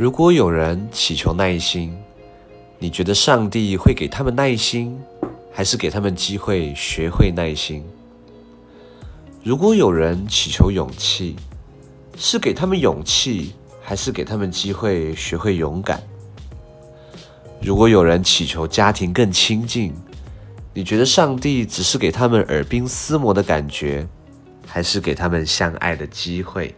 如果有人祈求耐心，你觉得上帝会给他们耐心，还是给他们机会学会耐心？如果有人祈求勇气，是给他们勇气，还是给他们机会学会勇敢？如果有人祈求家庭更亲近，你觉得上帝只是给他们耳鬓厮磨的感觉，还是给他们相爱的机会？